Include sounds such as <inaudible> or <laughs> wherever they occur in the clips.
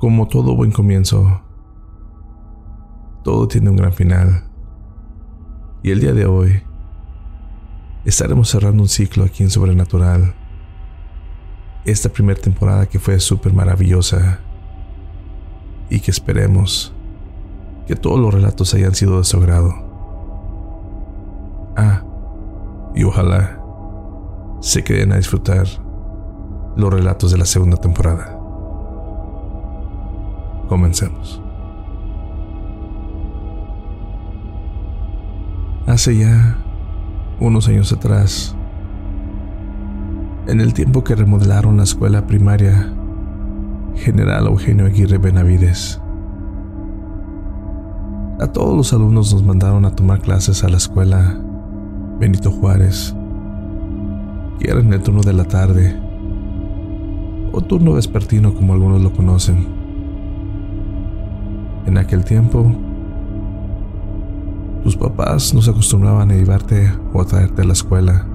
Como todo buen comienzo, todo tiene un gran final. Y el día de hoy estaremos cerrando un ciclo aquí en Sobrenatural. Esta primera temporada que fue súper maravillosa y que esperemos que todos los relatos hayan sido de su agrado. Ah, y ojalá se queden a disfrutar los relatos de la segunda temporada. Comencemos. Hace ya unos años atrás, en el tiempo que remodelaron la escuela primaria General Eugenio Aguirre Benavides, a todos los alumnos nos mandaron a tomar clases a la escuela Benito Juárez, que era en el turno de la tarde, o turno vespertino como algunos lo conocen. En aquel tiempo, tus papás no se acostumbraban a llevarte o a traerte a la escuela.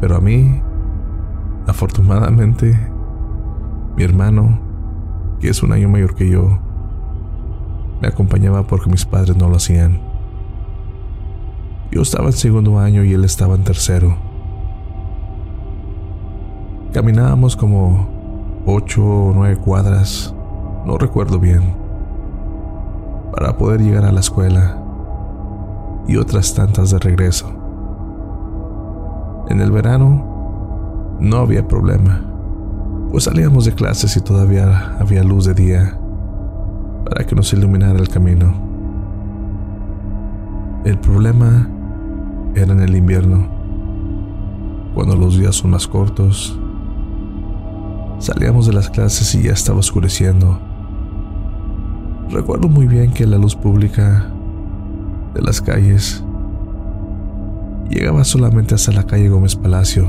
Pero a mí, afortunadamente, mi hermano, que es un año mayor que yo, me acompañaba porque mis padres no lo hacían. Yo estaba en segundo año y él estaba en tercero. Caminábamos como ocho o nueve cuadras, no recuerdo bien para poder llegar a la escuela y otras tantas de regreso. En el verano no había problema, pues salíamos de clases y todavía había luz de día para que nos iluminara el camino. El problema era en el invierno, cuando los días son más cortos. Salíamos de las clases y ya estaba oscureciendo Recuerdo muy bien que la luz pública de las calles llegaba solamente hasta la calle Gómez Palacio.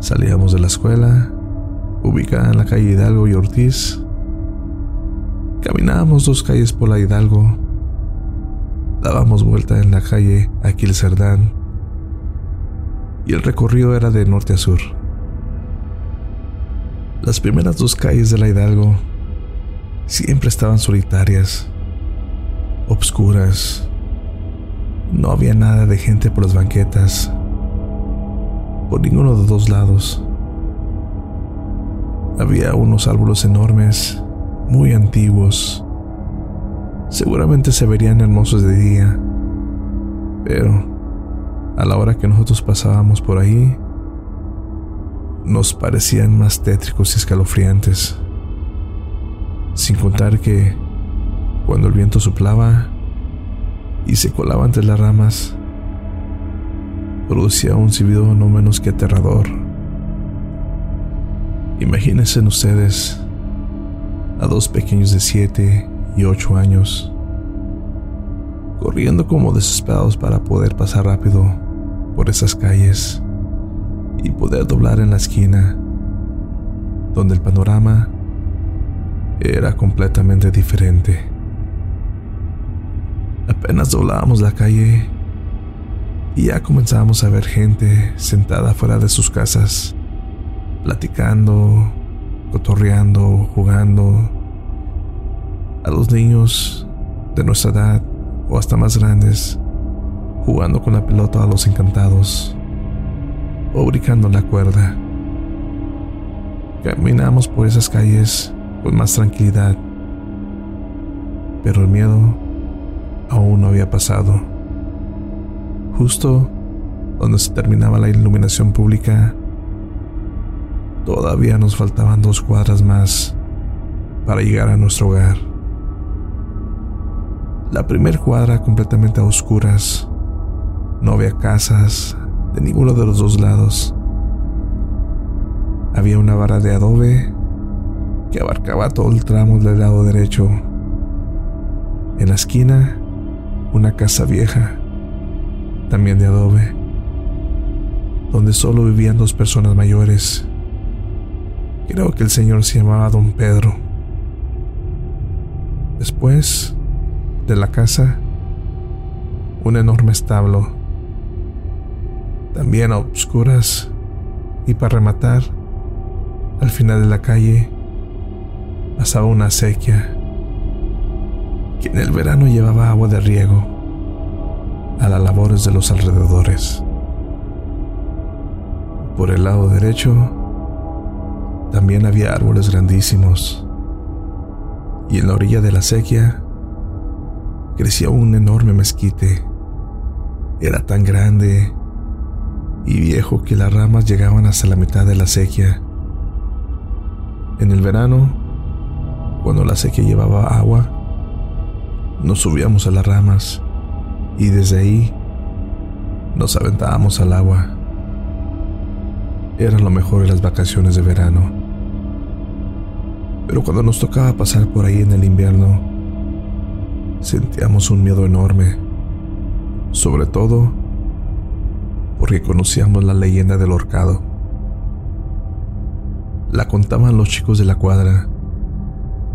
Salíamos de la escuela, ubicada en la calle Hidalgo y Ortiz. Caminábamos dos calles por la Hidalgo. Dábamos vuelta en la calle Aquil Cerdán. Y el recorrido era de norte a sur. Las primeras dos calles de la Hidalgo siempre estaban solitarias, obscuras. No había nada de gente por las banquetas, por ninguno de los dos lados. Había unos árboles enormes, muy antiguos. Seguramente se verían hermosos de día, pero a la hora que nosotros pasábamos por ahí, nos parecían más tétricos y escalofriantes. Sin contar que cuando el viento soplaba y se colaba entre las ramas, producía un silbido no menos que aterrador. Imagínense ustedes a dos pequeños de 7 y 8 años, corriendo como desesperados para poder pasar rápido por esas calles y poder doblar en la esquina, donde el panorama era completamente diferente. Apenas doblábamos la calle y ya comenzábamos a ver gente sentada fuera de sus casas, platicando, cotorreando, jugando. A los niños de nuestra edad o hasta más grandes, jugando con la pelota a los encantados o brincando la cuerda. Caminamos por esas calles con más tranquilidad. Pero el miedo aún no había pasado. Justo donde se terminaba la iluminación pública, todavía nos faltaban dos cuadras más para llegar a nuestro hogar. La primera cuadra completamente a oscuras. No había casas de ninguno de los dos lados. Había una vara de adobe que abarcaba todo el tramo del lado derecho. En la esquina, una casa vieja, también de adobe, donde solo vivían dos personas mayores. Creo que el señor se llamaba Don Pedro. Después de la casa, un enorme establo, también a obscuras, y para rematar, Al final de la calle pasaba una acequia que en el verano llevaba agua de riego a las labores de los alrededores. Por el lado derecho también había árboles grandísimos y en la orilla de la acequia crecía un enorme mezquite. Era tan grande y viejo que las ramas llegaban hasta la mitad de la acequia. En el verano, cuando la acequia llevaba agua, nos subíamos a las ramas y desde ahí nos aventábamos al agua. Era lo mejor de las vacaciones de verano. Pero cuando nos tocaba pasar por ahí en el invierno, sentíamos un miedo enorme, sobre todo porque conocíamos la leyenda del horcado. La contaban los chicos de la cuadra.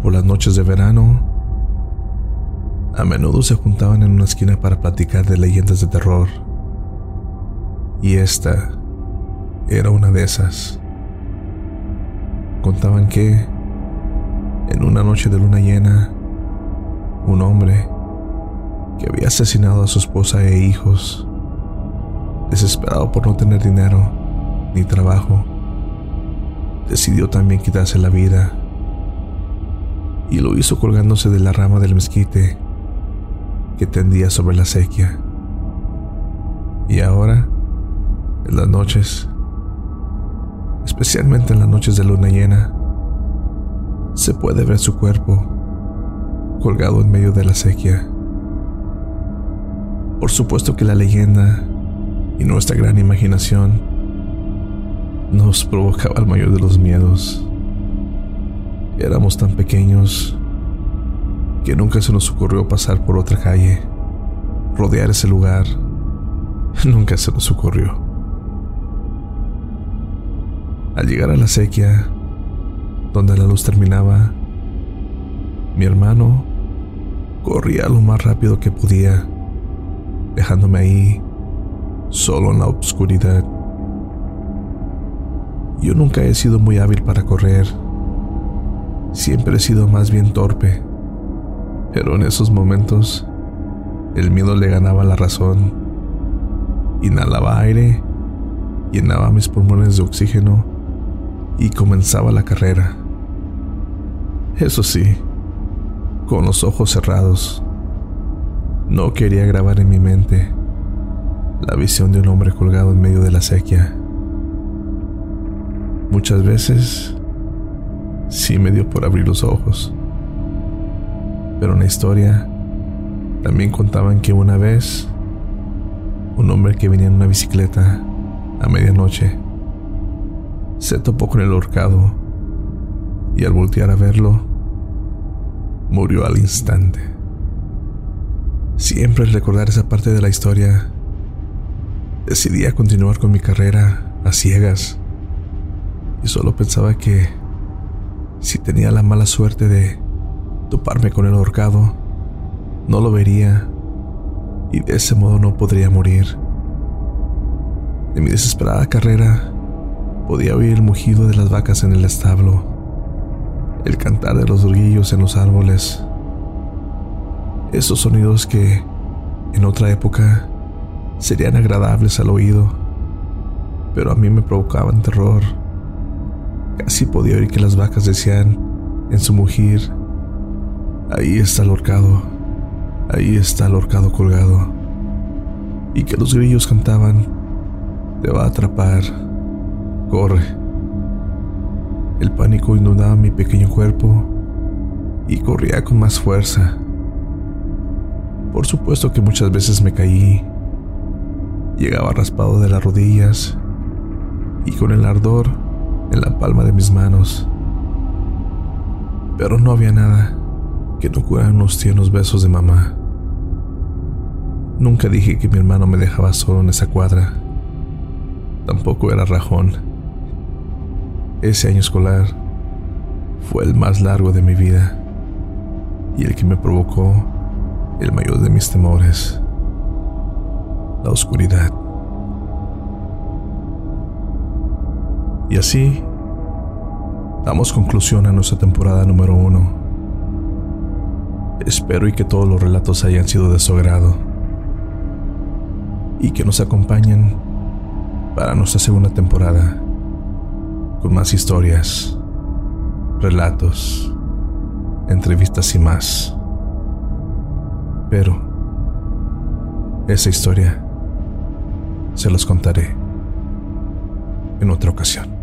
Por las noches de verano, a menudo se juntaban en una esquina para platicar de leyendas de terror. Y esta era una de esas. Contaban que, en una noche de luna llena, un hombre que había asesinado a su esposa e hijos, desesperado por no tener dinero ni trabajo, decidió también quitarse la vida y lo hizo colgándose de la rama del mezquite que tendía sobre la sequía. Y ahora, en las noches, especialmente en las noches de luna llena, se puede ver su cuerpo colgado en medio de la sequía. Por supuesto que la leyenda y nuestra gran imaginación nos provocaba el mayor de los miedos. Éramos tan pequeños que nunca se nos ocurrió pasar por otra calle, rodear ese lugar. <laughs> Nunca se nos ocurrió. Al llegar a la sequía, donde la luz terminaba, mi hermano corría lo más rápido que podía, dejándome ahí, solo en la oscuridad. Yo nunca he sido muy hábil para correr. Siempre he sido más bien torpe. Pero en esos momentos, el miedo le ganaba la razón. Inhalaba aire, llenaba mis pulmones de oxígeno y comenzaba la carrera. Eso sí, con los ojos cerrados. No quería grabar en mi mente la visión de un hombre colgado en medio de la sequía. Muchas veces sí me dio por abrir los ojos. Pero en la historia también contaban que una vez un hombre que venía en una bicicleta a medianoche se topó con el horcado y al voltear a verlo murió al instante. Siempre al recordar esa parte de la historia, decidí a continuar con mi carrera a ciegas y solo pensaba que si tenía la mala suerte de toparme con el ahorcado, no lo vería y de ese modo no podría morir. En mi desesperada carrera podía oír el mugido de las vacas en el establo el cantar de los grillos en los árboles. Esos sonidos que, en otra época, serían agradables al oído, pero a mí me provocaban terror. Casi podía oír que las vacas decían en su mugir, ahí está el horcado, ahí está el horcado colgado, y que los grillos cantaban, te va a atrapar, corre. El pánico inundaba mi pequeño cuerpo y corría con más fuerza. Por supuesto que muchas veces me caí. Llegaba raspado de las rodillas y con el ardor en la palma de mis manos. Pero no había nada que no curaran los tiernos besos de mamá. Nunca dije que mi hermano me dejaba solo en esa cuadra. Tampoco era rajón. Ese año escolar fue el más largo de mi vida y el que me provocó el mayor de mis temores, la oscuridad. Y así, damos conclusión a nuestra temporada número uno. Espero y que todos los relatos hayan sido de su agrado y que nos acompañen para nuestra segunda temporada con más historias, relatos, entrevistas y más. Pero esa historia se los contaré en otra ocasión.